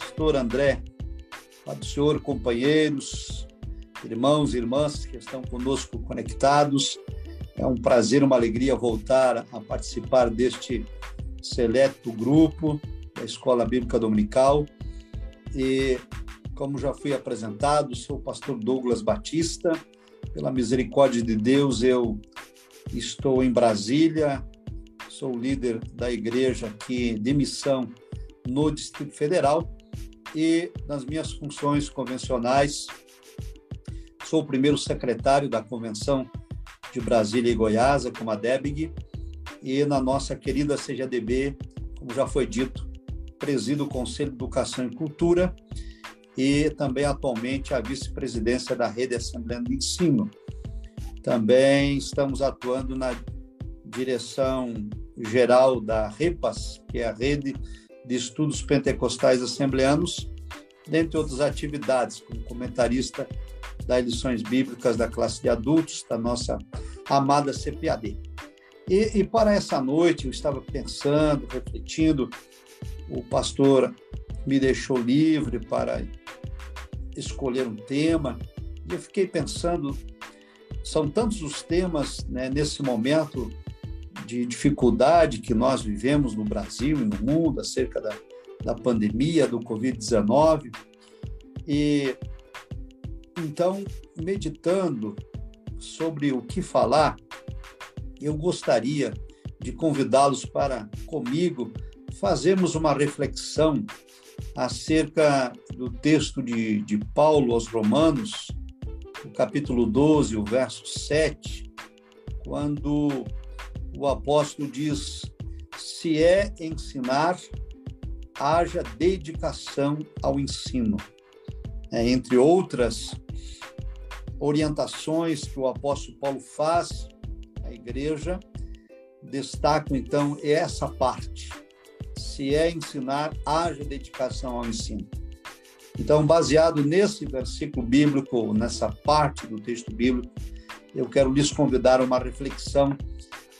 pastor André. Do Senhor, companheiros, irmãos e irmãs que estão conosco conectados. É um prazer, uma alegria voltar a participar deste seleto grupo da Escola Bíblica Dominical. E, como já fui apresentado, sou o pastor Douglas Batista. Pela misericórdia de Deus, eu estou em Brasília, sou líder da igreja aqui de missão no Distrito Federal e nas minhas funções convencionais sou o primeiro secretário da Convenção de Brasília e Goiás, como a DEBG, e na nossa querida CGDB, como já foi dito, presido o Conselho de Educação e Cultura e também atualmente a vice-presidência da Rede Assembleia do Ensino. Também estamos atuando na direção geral da REPAS, que é a Rede de Estudos Pentecostais Assembleanos, dentre outras atividades, como comentarista das lições bíblicas da classe de adultos, da nossa amada CPAD. E, e para essa noite, eu estava pensando, refletindo, o pastor me deixou livre para escolher um tema, e eu fiquei pensando, são tantos os temas né, nesse momento de dificuldade que nós vivemos no Brasil e no mundo acerca da, da pandemia do Covid-19. E então, meditando sobre o que falar, eu gostaria de convidá-los para comigo fazermos uma reflexão acerca do texto de, de Paulo aos Romanos, o capítulo 12, o verso 7, quando o apóstolo diz: se é ensinar, haja dedicação ao ensino. É, entre outras orientações que o apóstolo Paulo faz à igreja, destaco então essa parte. Se é ensinar, haja dedicação ao ensino. Então, baseado nesse versículo bíblico, nessa parte do texto bíblico, eu quero lhes convidar a uma reflexão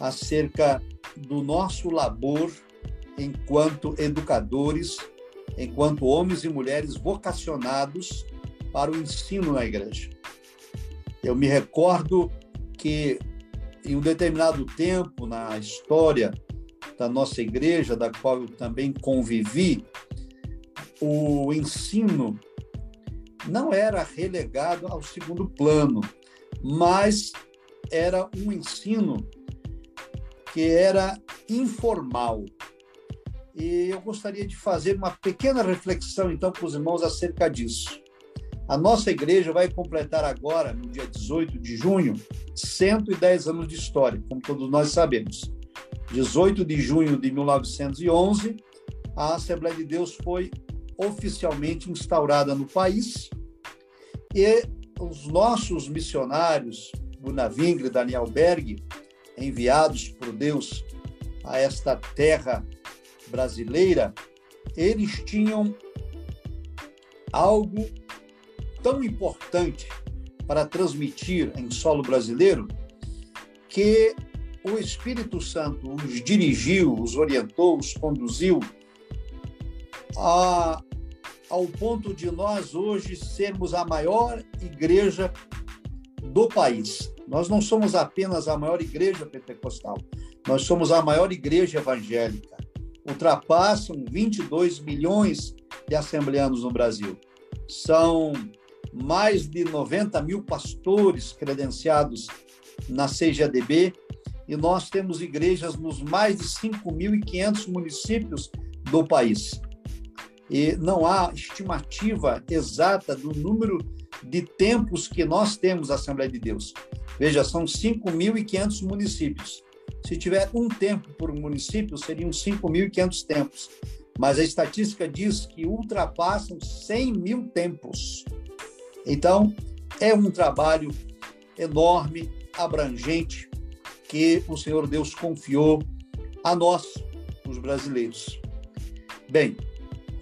acerca do nosso labor enquanto educadores, enquanto homens e mulheres vocacionados para o ensino na igreja. Eu me recordo que em um determinado tempo na história da nossa igreja, da qual eu também convivi, o ensino não era relegado ao segundo plano, mas era um ensino que era informal. E eu gostaria de fazer uma pequena reflexão, então, com os irmãos acerca disso. A nossa igreja vai completar agora, no dia 18 de junho, 110 anos de história, como todos nós sabemos. 18 de junho de 1911, a Assembleia de Deus foi oficialmente instaurada no país e os nossos missionários, Gunavingre e Daniel Berg, enviados por Deus a esta terra brasileira, eles tinham algo tão importante para transmitir em solo brasileiro que o Espírito Santo os dirigiu, os orientou, os conduziu a, ao ponto de nós hoje sermos a maior igreja do país. Nós não somos apenas a maior igreja pentecostal, nós somos a maior igreja evangélica. Ultrapassam 22 milhões de assembleanos no Brasil. São mais de 90 mil pastores credenciados na CGADB e nós temos igrejas nos mais de 5.500 municípios do país. E não há estimativa exata do número de tempos que nós temos a Assembleia de Deus. Veja, são 5.500 municípios. Se tiver um tempo por município, seriam 5.500 tempos. Mas a estatística diz que ultrapassam 100 mil tempos. Então, é um trabalho enorme, abrangente, que o Senhor Deus confiou a nós, os brasileiros. Bem,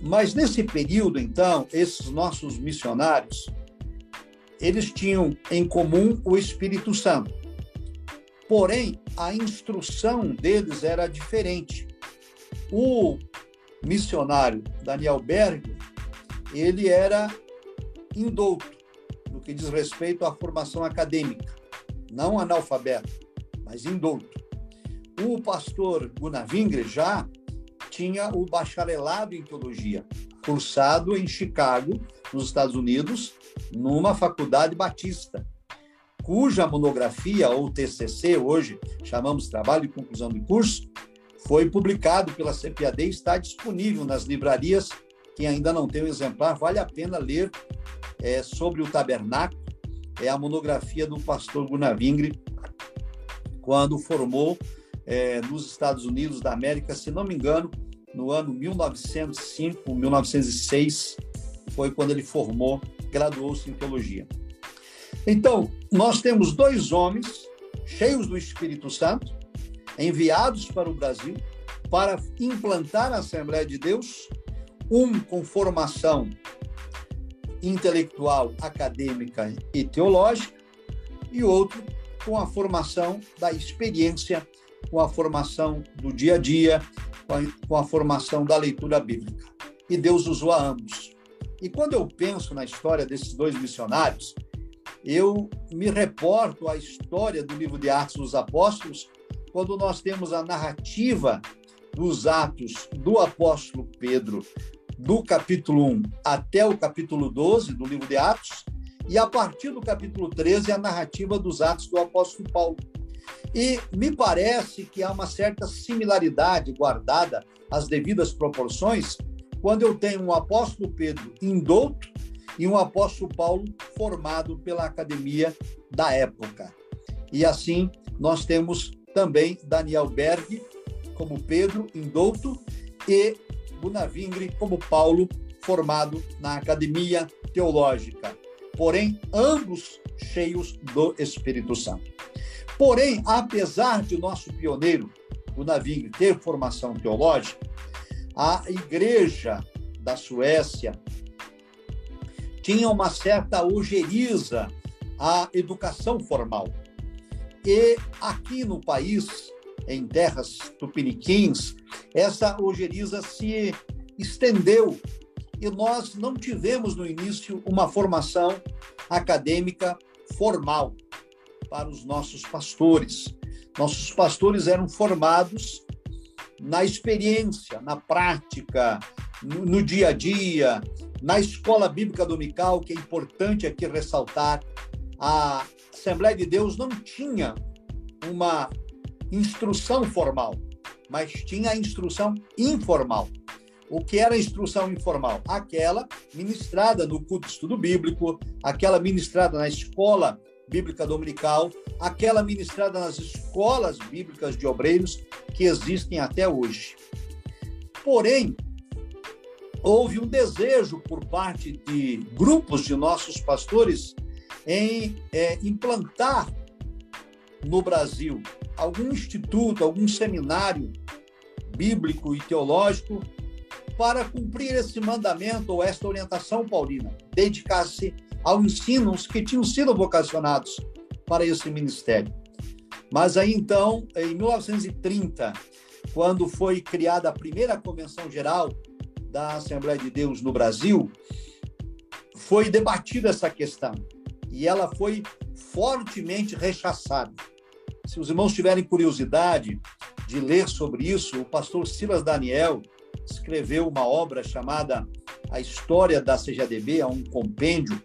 mas nesse período, então, esses nossos missionários, eles tinham em comum o Espírito Santo. Porém, a instrução deles era diferente. O missionário Daniel Berg, ele era indouto no que diz respeito à formação acadêmica, não analfabeto, mas indouto. O pastor Gunavingre já tinha o bacharelado em teologia, cursado em Chicago, nos Estados Unidos, numa faculdade batista, cuja monografia, ou TCC, hoje chamamos Trabalho de Conclusão de Curso, foi publicado pela CPAD e está disponível nas livrarias. Quem ainda não tem o um exemplar, vale a pena ler é, sobre o tabernáculo. É a monografia do pastor Gunavingre, quando formou é, nos Estados Unidos da América, se não me engano, no ano 1905, 1906, foi quando ele formou, graduou-se em teologia. Então, nós temos dois homens cheios do Espírito Santo, enviados para o Brasil para implantar a Assembleia de Deus, um com formação intelectual, acadêmica e teológica, e outro com a formação da experiência, com a formação do dia a dia, com a, formação da leitura bíblica. E Deus usou a ambos. E quando eu penso na história desses dois missionários, eu me reporto à história do livro de Atos dos Apóstolos, quando nós temos a narrativa dos Atos do apóstolo Pedro, do capítulo 1 até o capítulo 12 do livro de Atos, e a partir do capítulo 13 a narrativa dos Atos do apóstolo Paulo. E me parece que há uma certa similaridade guardada às devidas proporções quando eu tenho um apóstolo Pedro indouto e um apóstolo Paulo formado pela academia da época. E assim nós temos também Daniel Berg como Pedro indouto e Bunavingre como Paulo formado na academia teológica. Porém, ambos cheios do Espírito Santo. Porém, apesar de nosso pioneiro Bunavingre ter formação teológica, a igreja da Suécia tinha uma certa ojeriza à educação formal. E aqui no país, em terras tupiniquins, essa ojeriza se estendeu e nós não tivemos no início uma formação acadêmica formal para os nossos pastores. Nossos pastores eram formados na experiência, na prática, no, no dia a dia, na escola bíblica dominical, que é importante aqui ressaltar, a Assembleia de Deus não tinha uma instrução formal, mas tinha a instrução informal. O que era a instrução informal? Aquela ministrada no culto estudo bíblico, aquela ministrada na escola bíblica dominical, aquela ministrada nas escolas bíblicas de obreiros que existem até hoje. Porém, houve um desejo por parte de grupos de nossos pastores em é, implantar no Brasil algum instituto, algum seminário bíblico e teológico para cumprir esse mandamento ou esta orientação paulina, dedicar-se ao ensino os que tinham sido vocacionados para esse ministério. Mas aí então, em 1930, quando foi criada a primeira convenção geral da Assembleia de Deus no Brasil, foi debatida essa questão e ela foi fortemente rechaçada. Se os irmãos tiverem curiosidade de ler sobre isso, o pastor Silas Daniel escreveu uma obra chamada A História da CGADB, é um compêndio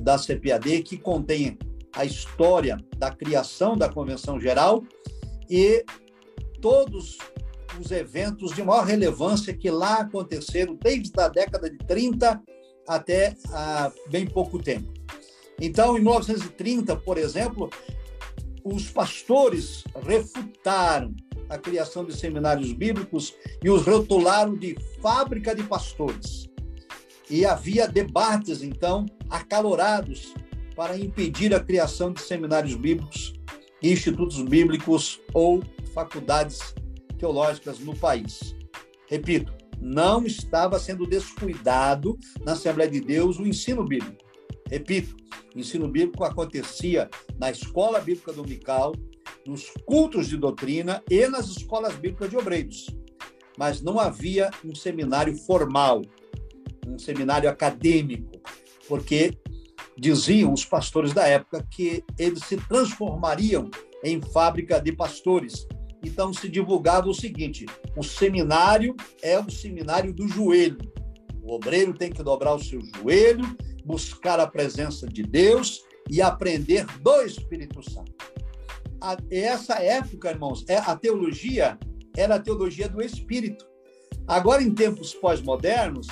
da CPAD que contém a história da criação da Convenção Geral e todos os eventos de maior relevância que lá aconteceram desde a década de 30 até há bem pouco tempo. Então, em 1930, por exemplo, os pastores refutaram a criação de seminários bíblicos e os rotularam de fábrica de pastores. E havia debates, então, acalorados para impedir a criação de seminários bíblicos, institutos bíblicos ou faculdades teológicas no país. Repito, não estava sendo descuidado na Assembleia de Deus o ensino bíblico. Repito, o ensino bíblico acontecia na escola bíblica dominical, nos cultos de doutrina e nas escolas bíblicas de obreiros. Mas não havia um seminário formal, um seminário acadêmico, porque diziam os pastores da época que eles se transformariam em fábrica de pastores. Então se divulgava o seguinte: o seminário é o seminário do joelho. O obreiro tem que dobrar o seu joelho, buscar a presença de Deus e aprender do Espírito Santo. A, essa época, irmãos, é a teologia era a teologia do Espírito. Agora, em tempos pós-modernos,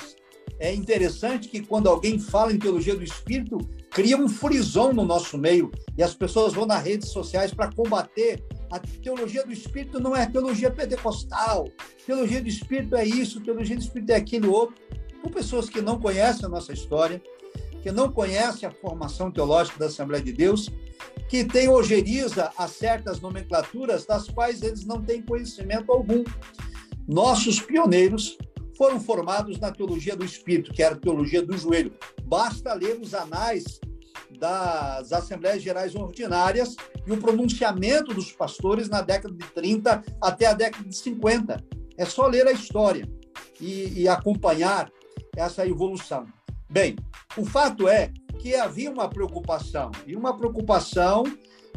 é interessante que quando alguém fala em teologia do Espírito, cria um frisão no nosso meio e as pessoas vão nas redes sociais para combater. A teologia do Espírito não é teologia pentecostal. Teologia do Espírito é isso, teologia do Espírito é aquilo outro. Com pessoas que não conhecem a nossa história, que não conhecem a formação teológica da Assembleia de Deus, que tem ojeriza a certas nomenclaturas das quais eles não têm conhecimento algum. Nossos pioneiros foram formados na teologia do espírito, que era a teologia do joelho. Basta ler os anais das Assembleias Gerais Ordinárias e o pronunciamento dos pastores na década de 30 até a década de 50. É só ler a história e, e acompanhar essa evolução. Bem, o fato é que havia uma preocupação, e uma preocupação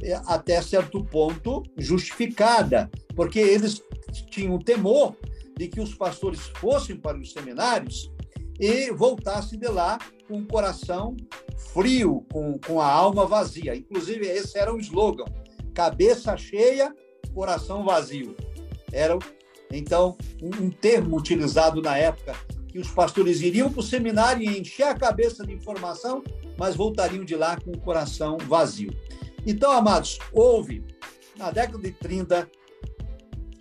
é, até certo ponto justificada, porque eles tinham temor de que os pastores fossem para os seminários e voltassem de lá com o coração frio, com, com a alma vazia. Inclusive, esse era o slogan: cabeça cheia, coração vazio. Era, então, um, um termo utilizado na época que os pastores iriam para o seminário e encher a cabeça de informação, mas voltariam de lá com o coração vazio. Então, amados, houve, na década de 30,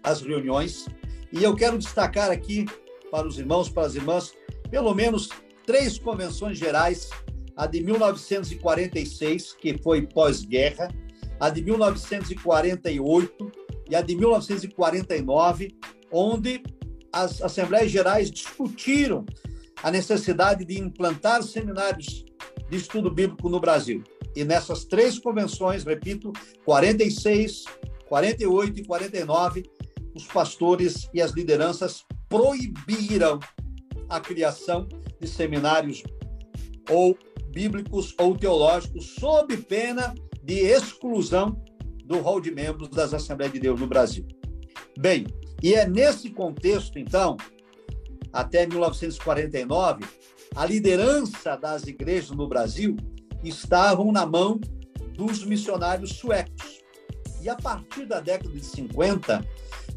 as reuniões, e eu quero destacar aqui para os irmãos, para as irmãs, pelo menos três convenções gerais: a de 1946, que foi pós-guerra, a de 1948 e a de 1949, onde as Assembleias Gerais discutiram a necessidade de implantar seminários de estudo bíblico no Brasil. E nessas três convenções, repito, 46, 48 e 49, os pastores e as lideranças proibiram a criação de seminários ou bíblicos ou teológicos sob pena de exclusão do rol de membros das Assembleias de Deus no Brasil. Bem, e é nesse contexto, então, até 1949, a liderança das igrejas no Brasil estavam na mão dos missionários suecos. E a partir da década de 50,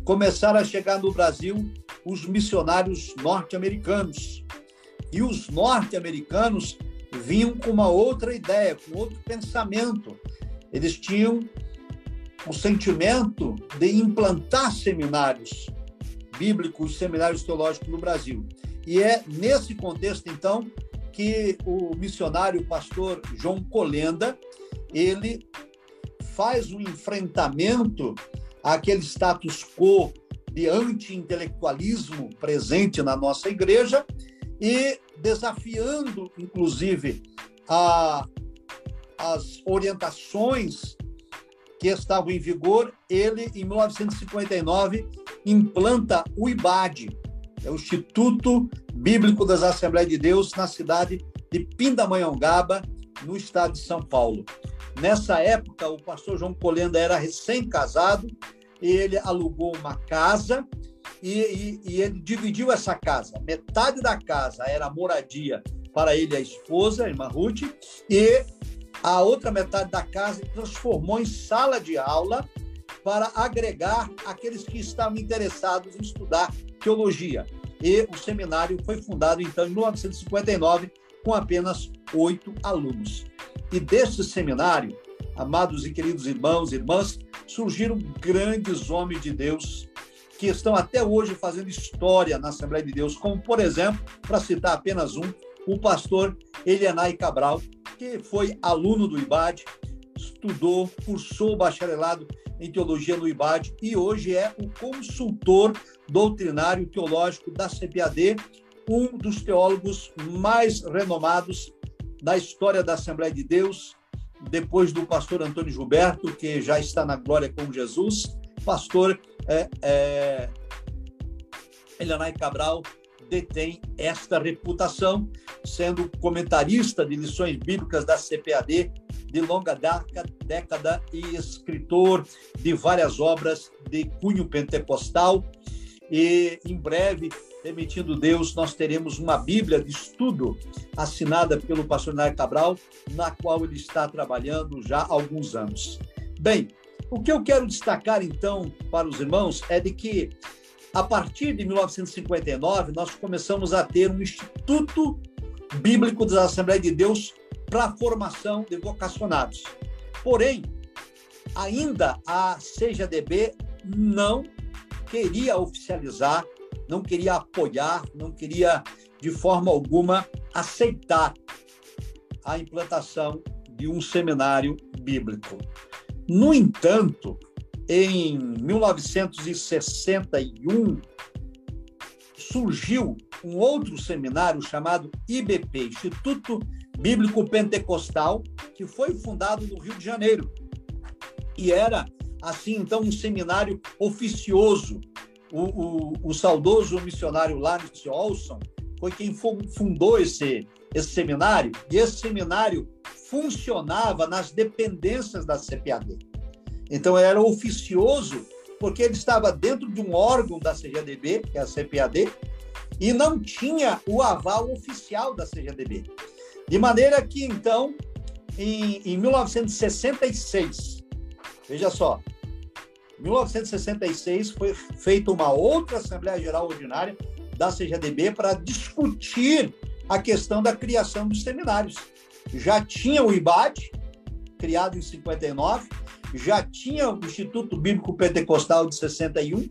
começaram a chegar no Brasil os missionários norte-americanos. E os norte-americanos vinham com uma outra ideia, com outro pensamento. Eles tinham o sentimento de implantar seminários bíblicos, seminários teológicos no Brasil. E é nesse contexto, então, que o missionário pastor João Colenda, ele faz um enfrentamento àquele status quo de anti-intelectualismo presente na nossa igreja e desafiando, inclusive, a, as orientações que estavam em vigor, ele, em 1959, implanta o IBAD, é o Instituto Bíblico das Assembleias de Deus, na cidade de Pindamonhangaba, no estado de São Paulo. Nessa época, o pastor João Colenda era recém-casado, ele alugou uma casa e, e, e, ele dividiu essa casa. Metade da casa era moradia para ele e a esposa, a irmã Ruth, e a outra metade da casa transformou em sala de aula para agregar aqueles que estavam interessados em estudar teologia. E o seminário foi fundado, então, em 1959, com apenas oito alunos. E deste seminário, amados e queridos irmãos e irmãs, surgiram grandes homens de Deus que estão até hoje fazendo história na Assembleia de Deus, como, por exemplo, para citar apenas um, o pastor Elianai Cabral, que foi aluno do IBAD, estudou, cursou o bacharelado em teologia no IBAD e hoje é o consultor doutrinário teológico da CPAD, um dos teólogos mais renomados da história da Assembleia de Deus, depois do pastor Antônio Gilberto, que já está na glória com Jesus, pastor é, é, Cabral detém esta reputação, sendo comentarista de lições bíblicas da CPAD de longa década e escritor de várias obras de cunho pentecostal. E em breve, permitindo Deus, nós teremos uma Bíblia de estudo assinada pelo pastor Nair Cabral, na qual ele está trabalhando já há alguns anos. Bem, o que eu quero destacar então para os irmãos é de que a partir de 1959 nós começamos a ter um Instituto Bíblico da Assembleia de Deus para a formação de vocacionados. Porém, ainda a CJDB não queria oficializar, não queria apoiar, não queria de forma alguma aceitar a implantação de um seminário bíblico. No entanto, em 1961, surgiu um outro seminário chamado IBP, Instituto Bíblico Pentecostal, que foi fundado no Rio de Janeiro. E era, assim, então, um seminário oficioso. O, o, o saudoso missionário Lawrence Olson foi quem fundou esse, esse seminário, e esse seminário funcionava nas dependências da CPAD. Então, era oficioso, porque ele estava dentro de um órgão da CGDB, que é a CPAD, e não tinha o aval oficial da CGDB. De maneira que, então, em, em 1966, veja só, 1966 foi feita uma outra Assembleia Geral Ordinária da CGDB para discutir a questão da criação dos seminários. Já tinha o IBAD, criado em 59, já tinha o Instituto Bíblico Pentecostal de 61,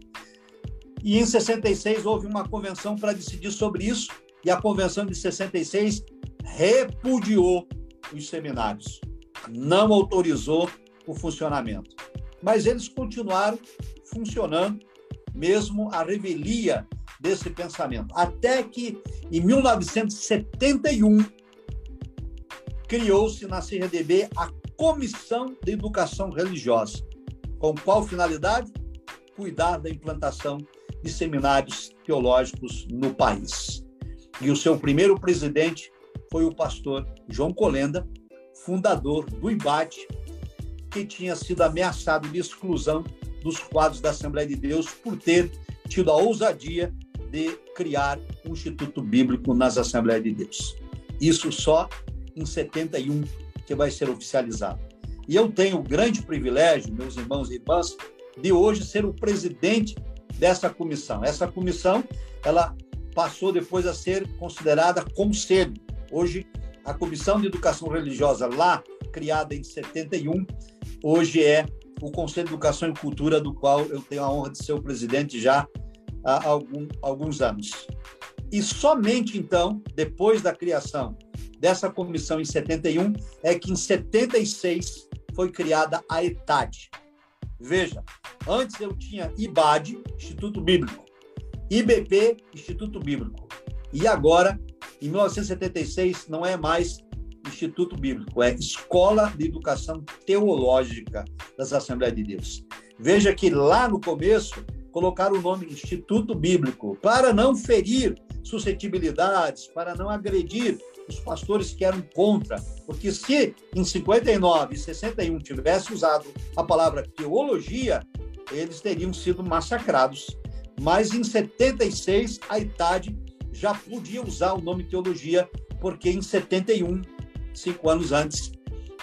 e em 66 houve uma convenção para decidir sobre isso, e a convenção de 66 repudiou os seminários, não autorizou o funcionamento. Mas eles continuaram funcionando, mesmo a revelia desse pensamento. Até que, em 1971, criou-se na CRDB a Comissão de Educação Religiosa. Com qual finalidade? Cuidar da implantação de seminários teológicos no país. E o seu primeiro presidente foi o pastor João Colenda, fundador do IBAT, que tinha sido ameaçado de exclusão dos quadros da Assembleia de Deus por ter tido a ousadia de criar um instituto bíblico nas Assembleias de Deus. Isso só em 71 que vai ser oficializado. E eu tenho o grande privilégio, meus irmãos e irmãs, de hoje ser o presidente dessa comissão. Essa comissão, ela passou depois a ser considerada conselho Hoje, a Comissão de Educação Religiosa, lá criada em 71, hoje é o Conselho de Educação e Cultura, do qual eu tenho a honra de ser o presidente já há algum, alguns anos. E somente então, depois da criação dessa comissão em 71, é que em 76 foi criada a ETAD. Veja, antes eu tinha IBAD, Instituto Bíblico, IBP, Instituto Bíblico, e agora em 1976, não é mais Instituto Bíblico, é Escola de Educação Teológica das Assembleias de Deus. Veja que lá no começo colocaram o nome Instituto Bíblico para não ferir suscetibilidades, para não agredir os pastores que eram contra, porque se em 59 e 61 tivesse usado a palavra teologia, eles teriam sido massacrados. Mas em 76 a idade já podia usar o nome teologia, porque em 71, cinco anos antes,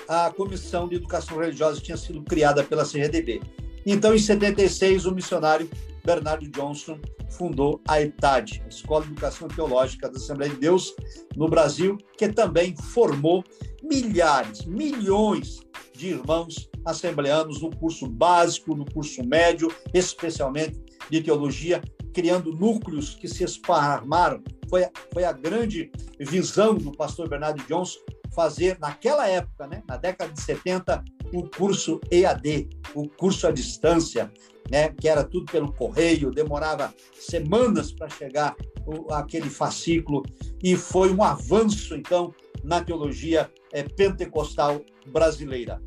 a Comissão de Educação Religiosa tinha sido criada pela CRDB. Então, em 76, o missionário Bernardo Johnson fundou a ETAD, a Escola de Educação Teológica da Assembleia de Deus no Brasil, que também formou milhares, milhões de irmãos assembleanos no curso básico, no curso médio, especialmente de teologia, criando núcleos que se esparramaram. Foi, foi a grande visão do pastor Bernardo Johnson fazer, naquela época, né, na década de 70, o curso EAD, o curso à distância, né, que era tudo pelo correio, demorava semanas para chegar o, aquele fascículo, e foi um avanço, então, na teologia é, pentecostal brasileira.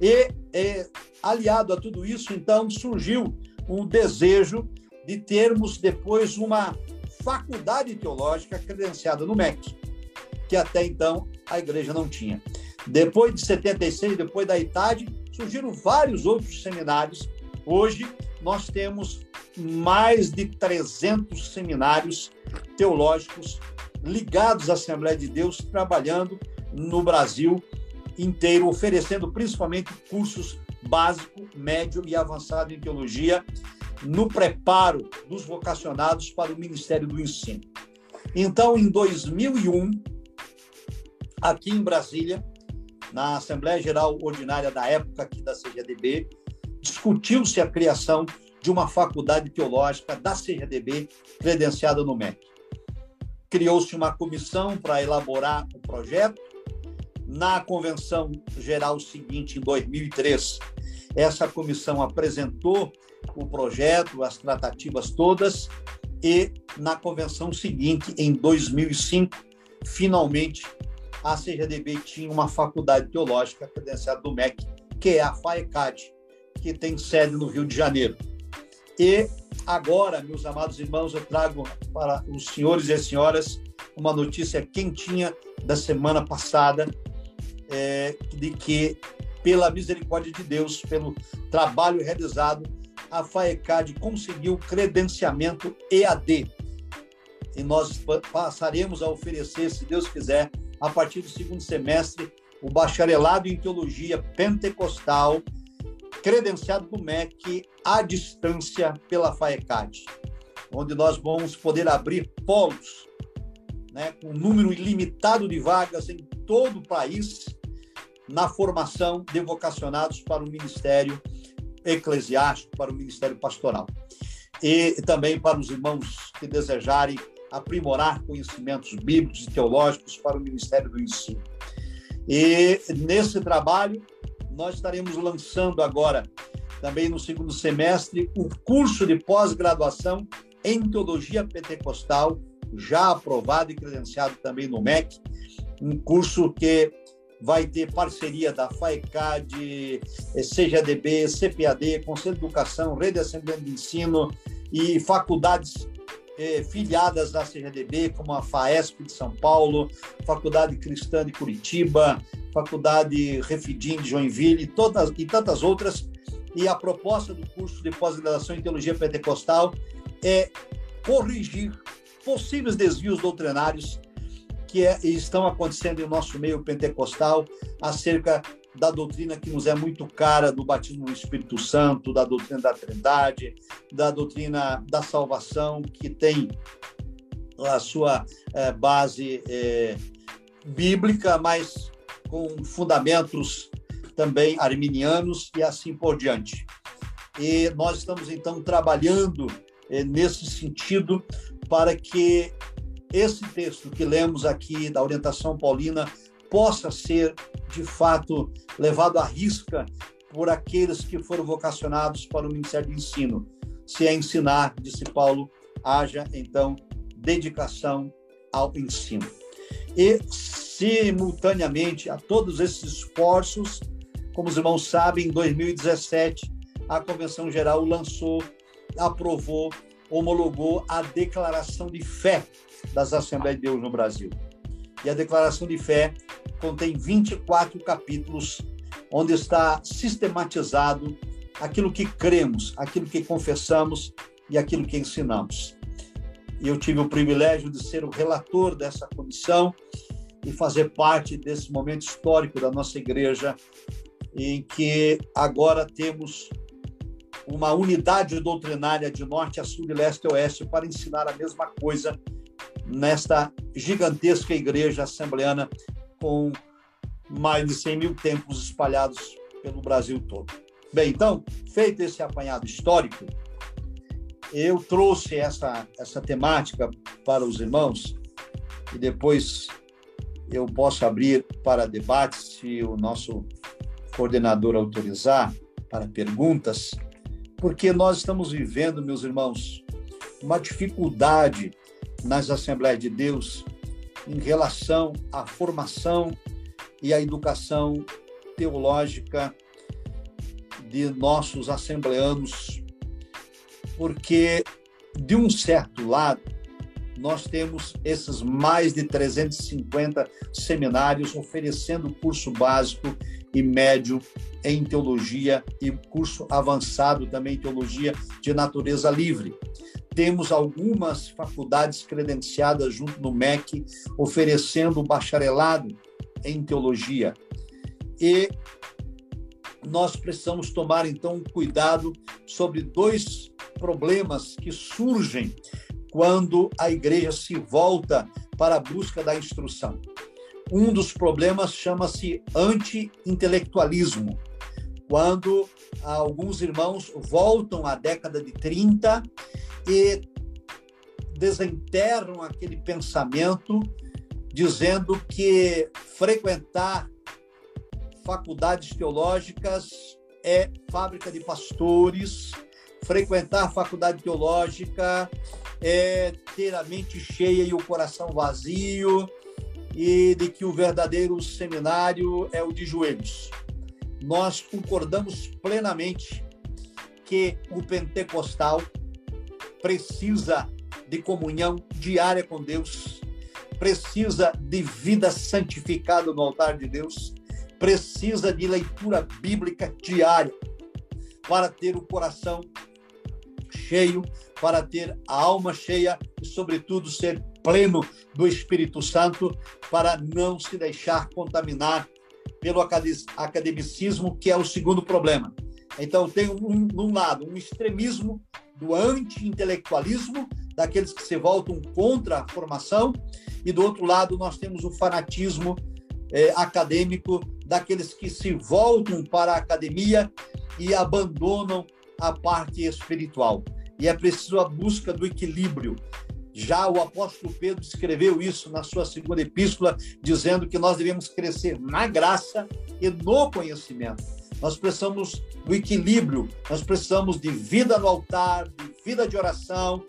E, é, aliado a tudo isso, então, surgiu um desejo de termos depois uma faculdade teológica credenciada no MEC, que até então a igreja não tinha. Depois de 76, depois da idade, surgiram vários outros seminários. Hoje nós temos mais de 300 seminários teológicos ligados à Assembleia de Deus, trabalhando no Brasil inteiro, oferecendo principalmente cursos básico, médio e avançado em teologia, no preparo dos vocacionados para o Ministério do Ensino. Então, em 2001, aqui em Brasília, na Assembleia Geral Ordinária da época aqui da CGDB, discutiu-se a criação de uma faculdade teológica da CGDB credenciada no MEC. Criou-se uma comissão para elaborar o projeto. Na convenção geral seguinte, em 2003, essa comissão apresentou o projeto, as tratativas todas, e na convenção seguinte, em 2005, finalmente a CGDB tinha uma faculdade teológica credenciada do MEC, que é a FAECAD, que tem sede no Rio de Janeiro. E agora, meus amados irmãos, eu trago para os senhores e as senhoras uma notícia quentinha da semana passada, é, de que, pela misericórdia de Deus, pelo trabalho realizado, a FAECAD conseguiu credenciamento EAD. E nós passaremos a oferecer, se Deus quiser, a partir do segundo semestre, o bacharelado em teologia pentecostal credenciado no MEC à distância pela FAECAD, onde nós vamos poder abrir polos né, com um número ilimitado de vagas em todo o país na formação de vocacionados para o ministério eclesiástico, para o ministério pastoral. E também para os irmãos que desejarem aprimorar conhecimentos bíblicos e teológicos para o ministério do ensino. E nesse trabalho, nós estaremos lançando agora, também no segundo semestre, o curso de pós-graduação em Teologia Pentecostal, já aprovado e credenciado também no MEC, um curso que vai ter parceria da FAECAD, CGDB, CPAD, Conselho de Educação, Rede Assembleia de Ensino e faculdades eh, filiadas da CGDB, como a FAESP de São Paulo, Faculdade Cristã de Curitiba, Faculdade Refidim de Joinville todas, e tantas outras. E a proposta do curso de pós-graduação em Teologia Pentecostal é corrigir possíveis desvios doutrinários que é, estão acontecendo em nosso meio pentecostal acerca da doutrina que nos é muito cara do batismo no Espírito Santo, da doutrina da Trindade, da doutrina da salvação, que tem a sua é, base é, bíblica, mas com fundamentos também arminianos e assim por diante. E nós estamos então trabalhando é, nesse sentido para que esse texto que lemos aqui da orientação paulina possa ser de fato levado à risca por aqueles que foram vocacionados para o Ministério de Ensino. Se é ensinar, disse Paulo, haja então dedicação ao ensino. E simultaneamente a todos esses esforços, como os irmãos sabem, em 2017, a Convenção Geral lançou, aprovou, homologou a Declaração de Fé das Assembleias de Deus no Brasil. E a Declaração de Fé contém 24 capítulos, onde está sistematizado aquilo que cremos, aquilo que confessamos e aquilo que ensinamos. E eu tive o privilégio de ser o relator dessa comissão e fazer parte desse momento histórico da nossa igreja, em que agora temos uma unidade doutrinária de norte a sul, de leste a oeste, para ensinar a mesma coisa nesta gigantesca igreja assembleana com mais de 100 mil templos espalhados pelo Brasil todo. Bem, então, feito esse apanhado histórico, eu trouxe essa, essa temática para os irmãos e depois eu posso abrir para debate, se o nosso coordenador autorizar, para perguntas, porque nós estamos vivendo, meus irmãos, uma dificuldade nas Assembleias de Deus em relação à formação e à educação teológica de nossos assembleanos, porque, de um certo lado, nós temos esses mais de 350 seminários oferecendo curso básico e médio em teologia e curso avançado também em teologia de natureza livre. Temos algumas faculdades credenciadas junto no MEC oferecendo bacharelado em teologia. E nós precisamos tomar então cuidado sobre dois problemas que surgem quando a igreja se volta para a busca da instrução. Um dos problemas chama-se anti-intelectualismo, quando alguns irmãos voltam à década de 30 e desenterram aquele pensamento dizendo que frequentar faculdades teológicas é fábrica de pastores, frequentar faculdade teológica é ter a mente cheia e o coração vazio, e de que o verdadeiro seminário é o de joelhos. Nós concordamos plenamente que o pentecostal precisa de comunhão diária com Deus, precisa de vida santificada no altar de Deus, precisa de leitura bíblica diária para ter o coração cheio, para ter a alma cheia e, sobretudo, ser pleno do Espírito Santo, para não se deixar contaminar pelo academicismo, que é o segundo problema. Então, tem, um, lado, um extremismo do anti-intelectualismo, daqueles que se voltam contra a formação, e do outro lado, nós temos o fanatismo é, acadêmico daqueles que se voltam para a academia e abandonam a parte espiritual. E é preciso a busca do equilíbrio. Já o apóstolo Pedro escreveu isso na sua segunda epístola, dizendo que nós devemos crescer na graça e no conhecimento. Nós precisamos do equilíbrio, nós precisamos de vida no altar, de vida de oração,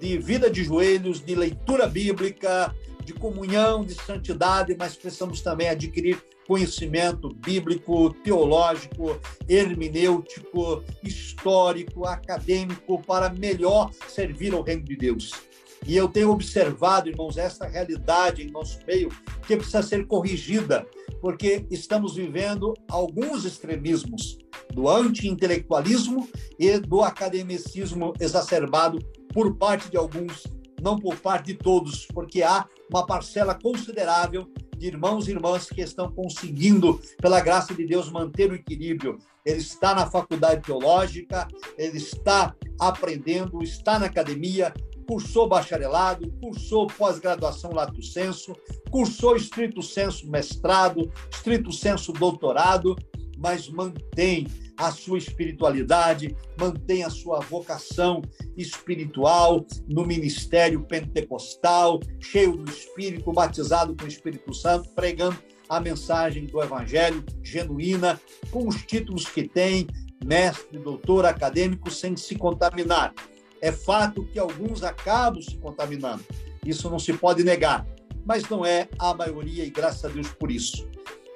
de vida de joelhos, de leitura bíblica, de comunhão, de santidade, mas precisamos também adquirir conhecimento bíblico, teológico, hermenêutico, histórico, acadêmico, para melhor servir ao reino de Deus. E eu tenho observado, irmãos, essa realidade em nosso meio que precisa ser corrigida, porque estamos vivendo alguns extremismos do anti-intelectualismo e do academicismo exacerbado por parte de alguns, não por parte de todos, porque há uma parcela considerável de irmãos e irmãs que estão conseguindo, pela graça de Deus, manter o equilíbrio. Ele está na faculdade teológica, ele está aprendendo, está na academia, cursou bacharelado, cursou pós-graduação lato senso, cursou estrito senso mestrado, estrito senso doutorado, mas mantém a sua espiritualidade, mantém a sua vocação espiritual no ministério pentecostal, cheio do Espírito, batizado com o Espírito Santo, pregando a mensagem do Evangelho genuína, com os títulos que tem, mestre, doutor, acadêmico, sem se contaminar. É fato que alguns acabam se contaminando, isso não se pode negar, mas não é a maioria, e graças a Deus por isso.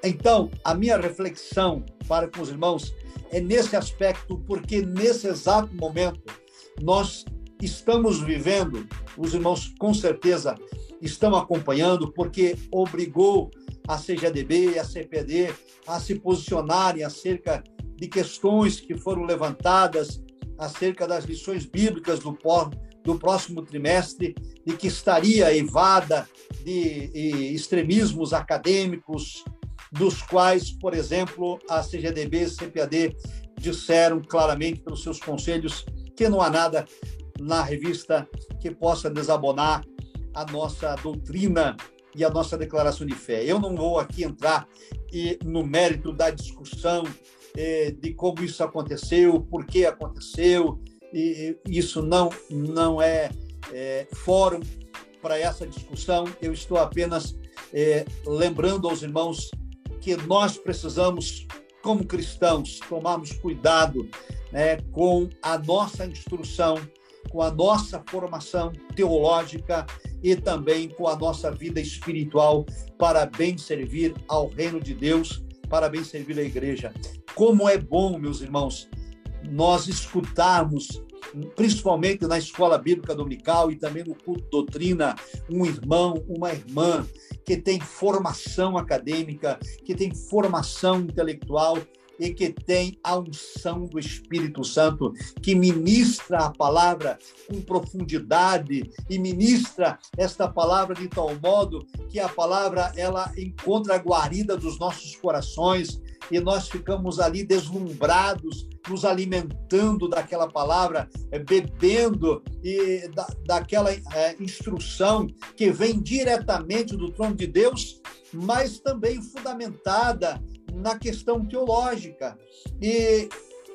Então, a minha reflexão para com os irmãos é nesse aspecto, porque nesse exato momento nós estamos vivendo, os irmãos com certeza estão acompanhando, porque obrigou a CGDB e a CPD a se posicionarem acerca de questões que foram levantadas acerca das lições bíblicas do, do próximo trimestre e que estaria evada de extremismos acadêmicos, dos quais, por exemplo, a CGDB e a CPAD disseram claramente pelos seus conselhos que não há nada na revista que possa desabonar a nossa doutrina e a nossa declaração de fé. Eu não vou aqui entrar no mérito da discussão de como isso aconteceu, por que aconteceu, e isso não, não é, é fórum para essa discussão. Eu estou apenas é, lembrando aos irmãos que nós precisamos, como cristãos, tomarmos cuidado né, com a nossa instrução, com a nossa formação teológica e também com a nossa vida espiritual para bem servir ao reino de Deus, para bem servir a igreja. Como é bom, meus irmãos, nós escutarmos principalmente na escola bíblica dominical e também no culto doutrina, um irmão, uma irmã que tem formação acadêmica, que tem formação intelectual e que tem a unção do Espírito Santo, que ministra a palavra com profundidade e ministra esta palavra de tal modo que a palavra ela encontra a guarida dos nossos corações e nós ficamos ali deslumbrados, nos alimentando daquela palavra, eh, bebendo e da, daquela é, instrução que vem diretamente do trono de Deus, mas também fundamentada na questão teológica. E,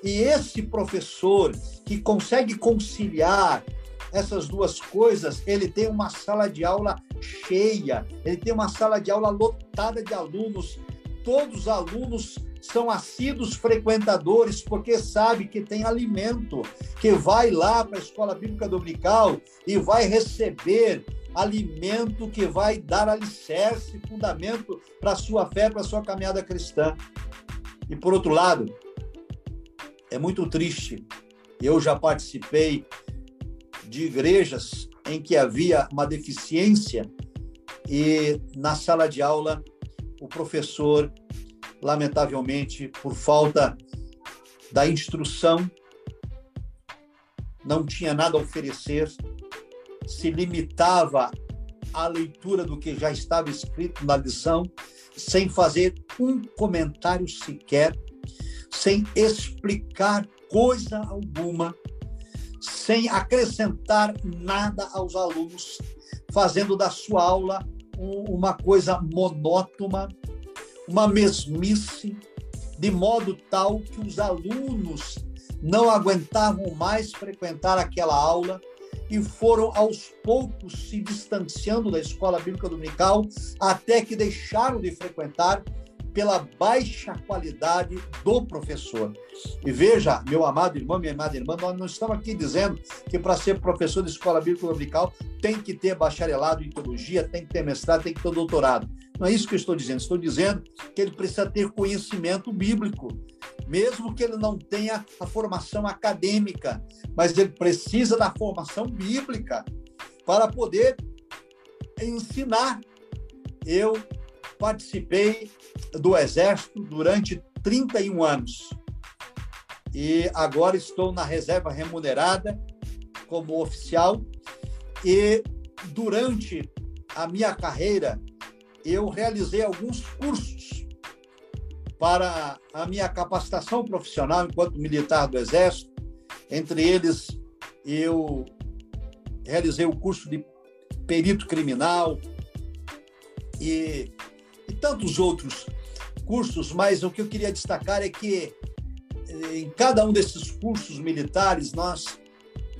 e esse professor que consegue conciliar essas duas coisas, ele tem uma sala de aula cheia, ele tem uma sala de aula lotada de alunos, todos os alunos são assíduos frequentadores porque sabe que tem alimento, que vai lá para a escola bíblica dominical e vai receber alimento que vai dar alicerce, fundamento para a sua fé, para a sua caminhada cristã. E por outro lado, é muito triste. Eu já participei de igrejas em que havia uma deficiência e na sala de aula o professor, lamentavelmente, por falta da instrução, não tinha nada a oferecer se limitava à leitura do que já estava escrito na lição, sem fazer um comentário sequer, sem explicar coisa alguma, sem acrescentar nada aos alunos, fazendo da sua aula uma coisa monótona, uma mesmice, de modo tal que os alunos não aguentavam mais frequentar aquela aula e foram aos poucos se distanciando da escola bíblica dominical até que deixaram de frequentar pela baixa qualidade do professor. E veja, meu amado irmão, minha amada irmã, nós não estamos aqui dizendo que para ser professor de escola bíblica dominical tem que ter bacharelado em teologia, tem que ter mestrado, tem que ter doutorado. Não é isso que eu estou dizendo. Estou dizendo que ele precisa ter conhecimento bíblico, mesmo que ele não tenha a formação acadêmica, mas ele precisa da formação bíblica para poder ensinar. Eu participei do Exército durante 31 anos e agora estou na reserva remunerada como oficial e durante a minha carreira eu realizei alguns cursos para a minha capacitação profissional enquanto militar do Exército. Entre eles, eu realizei o curso de perito criminal e, e tantos outros cursos, mas o que eu queria destacar é que eh, em cada um desses cursos militares nós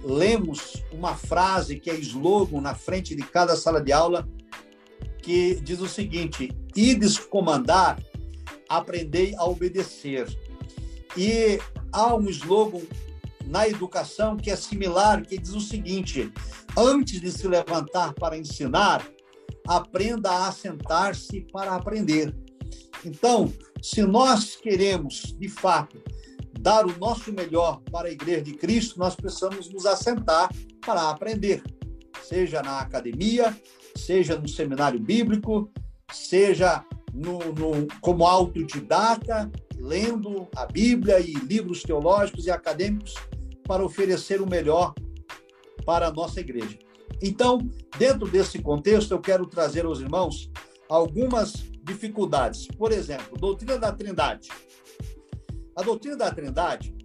lemos uma frase que é slogan na frente de cada sala de aula que diz o seguinte: ides comandar, aprendei a obedecer. E há um slogan na educação que é similar, que diz o seguinte: antes de se levantar para ensinar, aprenda a assentar-se para aprender. Então, se nós queremos, de fato, dar o nosso melhor para a Igreja de Cristo, nós precisamos nos assentar para aprender, seja na academia, seja no seminário bíblico, seja no, no, como autodidata, lendo a Bíblia e livros teológicos e acadêmicos para oferecer o melhor para a nossa igreja. Então, dentro desse contexto, eu quero trazer aos irmãos algumas dificuldades. Por exemplo, doutrina da Trindade. A doutrina da Trindade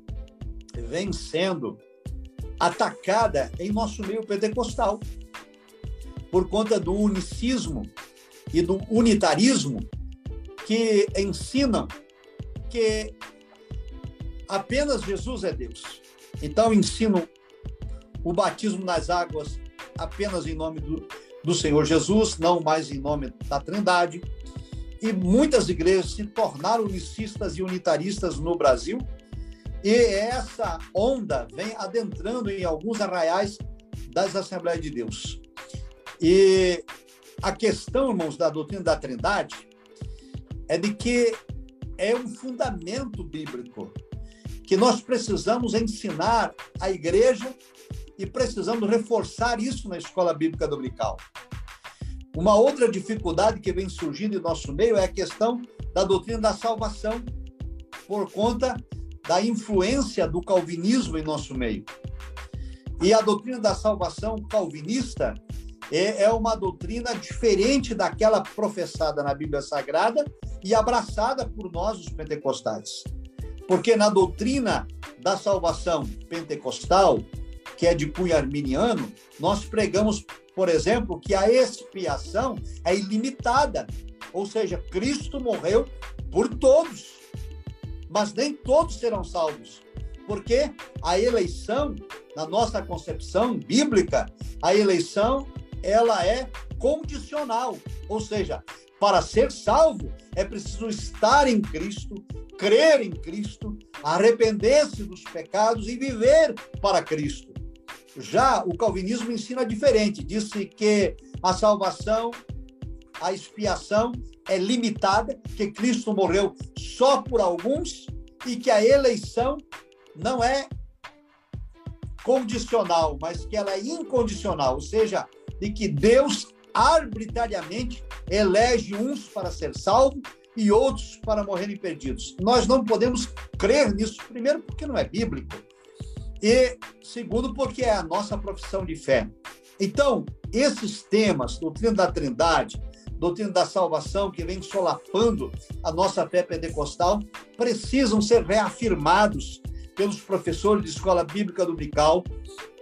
vem sendo atacada em nosso meio pentecostal por conta do unicismo e do unitarismo que ensinam que apenas Jesus é Deus. Então ensinam o batismo nas águas apenas em nome do, do Senhor Jesus, não mais em nome da Trindade. E muitas igrejas se tornaram unicistas e unitaristas no Brasil. E essa onda vem adentrando em alguns arraiais das Assembleias de Deus. E a questão, irmãos, da doutrina da Trindade é de que é um fundamento bíblico que nós precisamos ensinar a igreja e precisamos reforçar isso na escola bíblica dominical. Uma outra dificuldade que vem surgindo em nosso meio é a questão da doutrina da salvação, por conta da influência do calvinismo em nosso meio. E a doutrina da salvação calvinista é, é uma doutrina diferente daquela professada na Bíblia Sagrada e abraçada por nós, os pentecostais. Porque na doutrina da salvação pentecostal, que é de cunho arminiano, nós pregamos, por exemplo, que a expiação é ilimitada, ou seja, Cristo morreu por todos, mas nem todos serão salvos, porque a eleição, na nossa concepção bíblica, a eleição ela é condicional, ou seja, para ser salvo é preciso estar em Cristo, crer em Cristo, arrepender-se dos pecados e viver para Cristo. Já o calvinismo ensina diferente, disse que a salvação, a expiação é limitada, que Cristo morreu só por alguns e que a eleição não é condicional, mas que ela é incondicional, ou seja, de que Deus arbitrariamente elege uns para ser salvo e outros para morrerem perdidos. Nós não podemos crer nisso, primeiro, porque não é bíblico, e segundo, porque é a nossa profissão de fé. Então, esses temas, doutrina da Trindade, doutrina da salvação, que vem solapando a nossa fé pentecostal, precisam ser reafirmados pelos professores de escola bíblica dominical,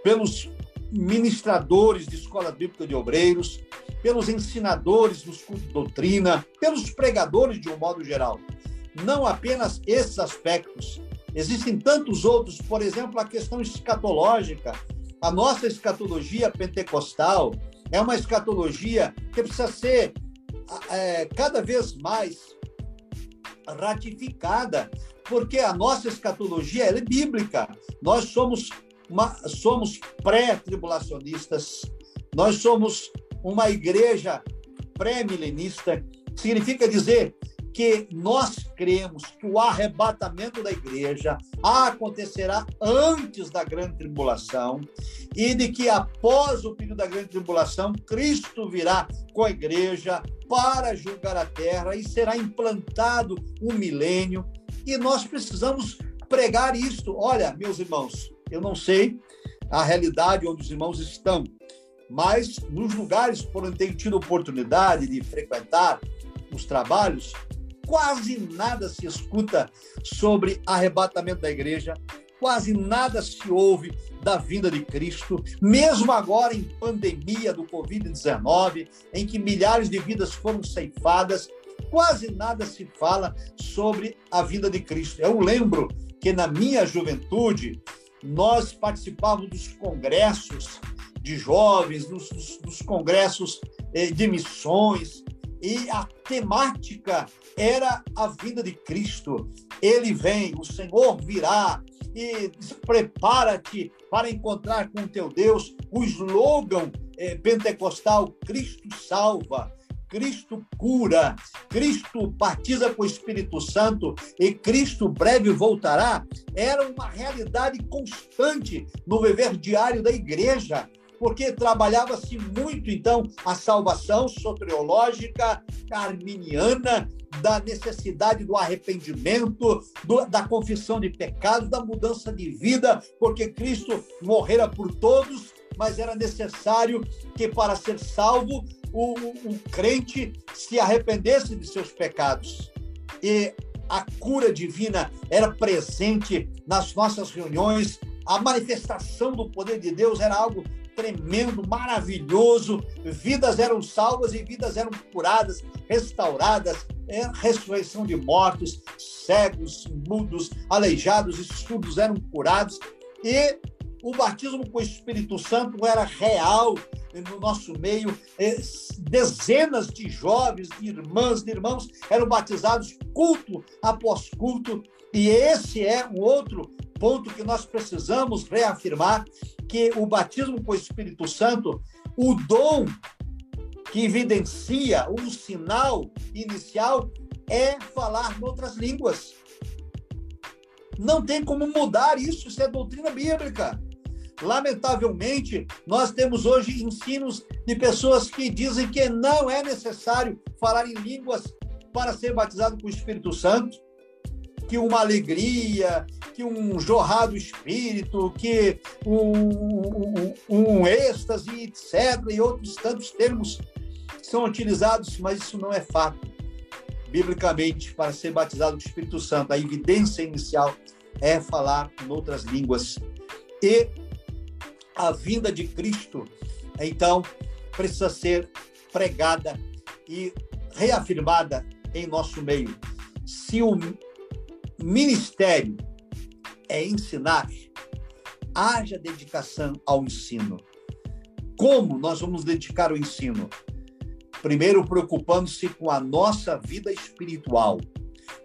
pelos ministradores de escola bíblica de obreiros, pelos ensinadores dos cultos de doutrina, pelos pregadores de um modo geral. Não apenas esses aspectos, existem tantos outros, por exemplo, a questão escatológica. A nossa escatologia pentecostal é uma escatologia que precisa ser é, cada vez mais ratificada, porque a nossa escatologia é bíblica. Nós somos somos pré-tribulacionistas, nós somos uma igreja pré-milenista, significa dizer que nós cremos que o arrebatamento da igreja acontecerá antes da grande tribulação e de que após o período da grande tribulação, Cristo virá com a igreja para julgar a terra e será implantado um milênio. E nós precisamos pregar isto. Olha, meus irmãos, eu não sei a realidade onde os irmãos estão, mas nos lugares por onde tenho tido oportunidade de frequentar os trabalhos, quase nada se escuta sobre arrebatamento da igreja, quase nada se ouve da vinda de Cristo, mesmo agora em pandemia do Covid-19, em que milhares de vidas foram ceifadas, quase nada se fala sobre a vinda de Cristo. Eu lembro que na minha juventude, nós participávamos dos congressos de jovens, dos, dos, dos congressos eh, de missões, e a temática era a vinda de Cristo. Ele vem, o Senhor virá, e prepara-te para encontrar com teu Deus. O slogan eh, pentecostal, Cristo salva. Cristo cura, Cristo batiza com o Espírito Santo e Cristo breve voltará, era uma realidade constante no viver diário da igreja, porque trabalhava-se muito, então, a salvação soteriológica arminiana, da necessidade do arrependimento, do, da confissão de pecados, da mudança de vida, porque Cristo morrera por todos, mas era necessário que, para ser salvo, o, o, crente se arrependesse de seus pecados. E a cura divina era presente nas nossas reuniões, a manifestação do poder de Deus era algo tremendo, maravilhoso. Vidas eram salvas e vidas eram curadas, restauradas, é, ressurreição de mortos, cegos, mudos, aleijados e eram curados. E o batismo com o Espírito Santo era real no nosso meio. É, dezenas de jovens, de irmãs, de irmãos eram batizados culto após culto. E esse é um outro ponto que nós precisamos reafirmar, que o batismo com o Espírito Santo, o dom que evidencia o sinal inicial é falar em outras línguas. Não tem como mudar isso, isso é doutrina bíblica. Lamentavelmente, nós temos hoje ensinos de pessoas que dizem que não é necessário falar em línguas para ser batizado com o Espírito Santo, que uma alegria, que um jorrado espírito, que um, um, um êxtase, etc., e outros tantos termos são utilizados, mas isso não é fato. Biblicamente, para ser batizado com o Espírito Santo, a evidência inicial é falar em outras línguas. E a vinda de Cristo, então, precisa ser pregada e reafirmada em nosso meio. Se o ministério é ensinar, haja dedicação ao ensino. Como nós vamos dedicar o ensino? Primeiro, preocupando-se com a nossa vida espiritual.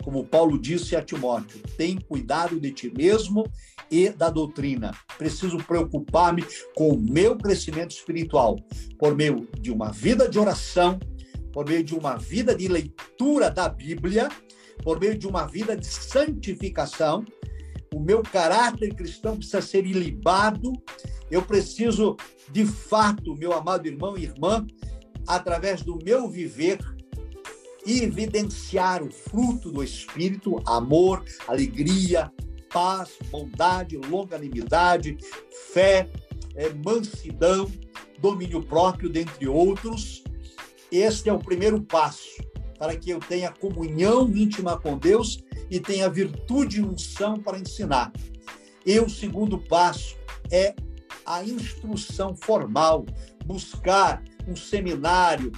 Como Paulo disse a Timóteo, tem cuidado de ti mesmo e da doutrina. Preciso preocupar-me com o meu crescimento espiritual por meio de uma vida de oração, por meio de uma vida de leitura da Bíblia, por meio de uma vida de santificação. O meu caráter cristão precisa ser ilibado. Eu preciso, de fato, meu amado irmão e irmã, através do meu viver, evidenciar o fruto do Espírito, amor, alegria, paz, bondade, longanimidade, fé, é, mansidão, domínio próprio, dentre outros. Este é o primeiro passo para que eu tenha comunhão íntima com Deus e tenha virtude e unção para ensinar. E o segundo passo é a instrução formal, buscar um seminário,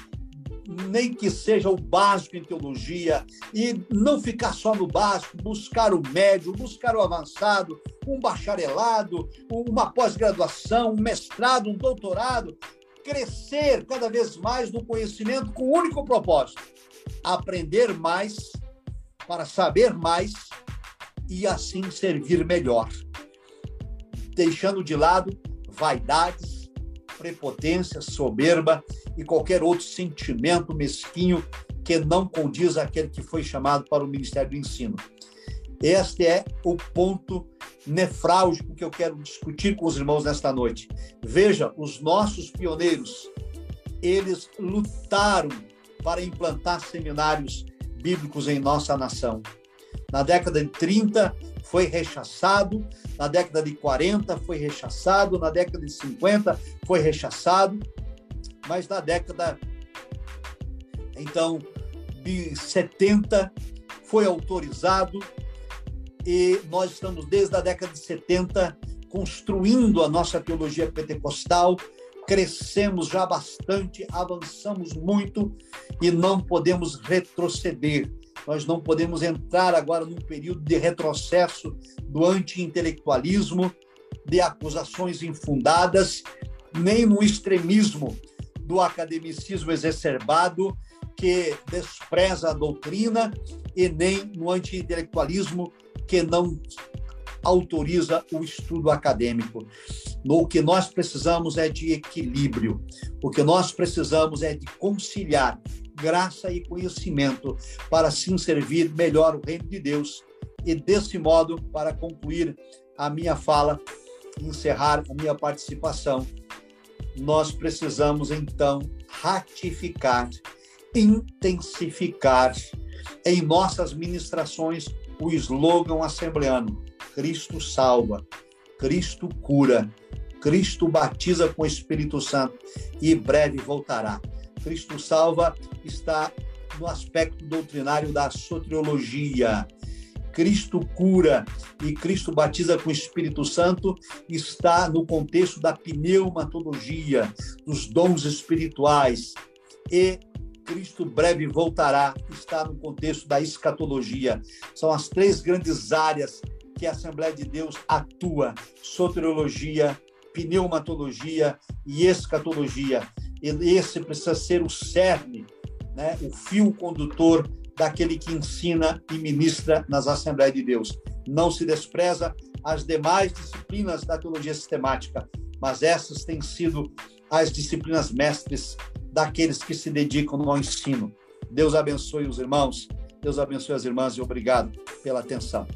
nem que seja o básico em teologia, e não ficar só no básico, buscar o médio, buscar o avançado, um bacharelado, uma pós-graduação, um mestrado, um doutorado, crescer cada vez mais no conhecimento com o único propósito: aprender mais para saber mais e assim servir melhor, deixando de lado vaidades, prepotência, soberba e qualquer outro sentimento mesquinho que não condiz àquele que foi chamado para o ministério do ensino. Este é o ponto nefrálgico que eu quero discutir com os irmãos nesta noite. Veja, os nossos pioneiros, eles lutaram para implantar seminários bíblicos em nossa nação. Na década de 30 foi rechaçado, na década de 40 foi rechaçado, na década de 50 foi rechaçado, mas na década então de 70 foi autorizado e nós estamos desde a década de 70 construindo a nossa teologia pentecostal, crescemos já bastante, avançamos muito e não podemos retroceder. Nós não podemos entrar agora num período de retrocesso do anti-intelectualismo, de acusações infundadas, nem no extremismo do academicismo exacerbado que despreza a doutrina e nem no anti-intelectualismo que não autoriza o estudo acadêmico. O que nós precisamos é de equilíbrio. O que nós precisamos é de conciliar graça e conhecimento para assim servir melhor o reino de Deus. E desse modo, para concluir a minha fala, encerrar a minha participação, nós precisamos então ratificar, intensificar em nossas ministrações o slogan assembleano: Cristo salva, Cristo cura, Cristo batiza com o Espírito Santo e breve voltará. Cristo salva está no aspecto doutrinário da soteriologia. Cristo cura e Cristo batiza com o Espírito Santo está no contexto da pneumatologia, dos dons espirituais. E Cristo breve voltará está no contexto da escatologia. São as três grandes áreas que a Assembleia de Deus atua: soteriologia, pneumatologia e escatologia. Esse precisa ser o cerne, né, o fio condutor daquele que ensina e ministra nas Assembleias de Deus. Não se despreza as demais disciplinas da teologia sistemática, mas essas têm sido as disciplinas mestres daqueles que se dedicam ao ensino. Deus abençoe os irmãos, Deus abençoe as irmãs e obrigado pela atenção.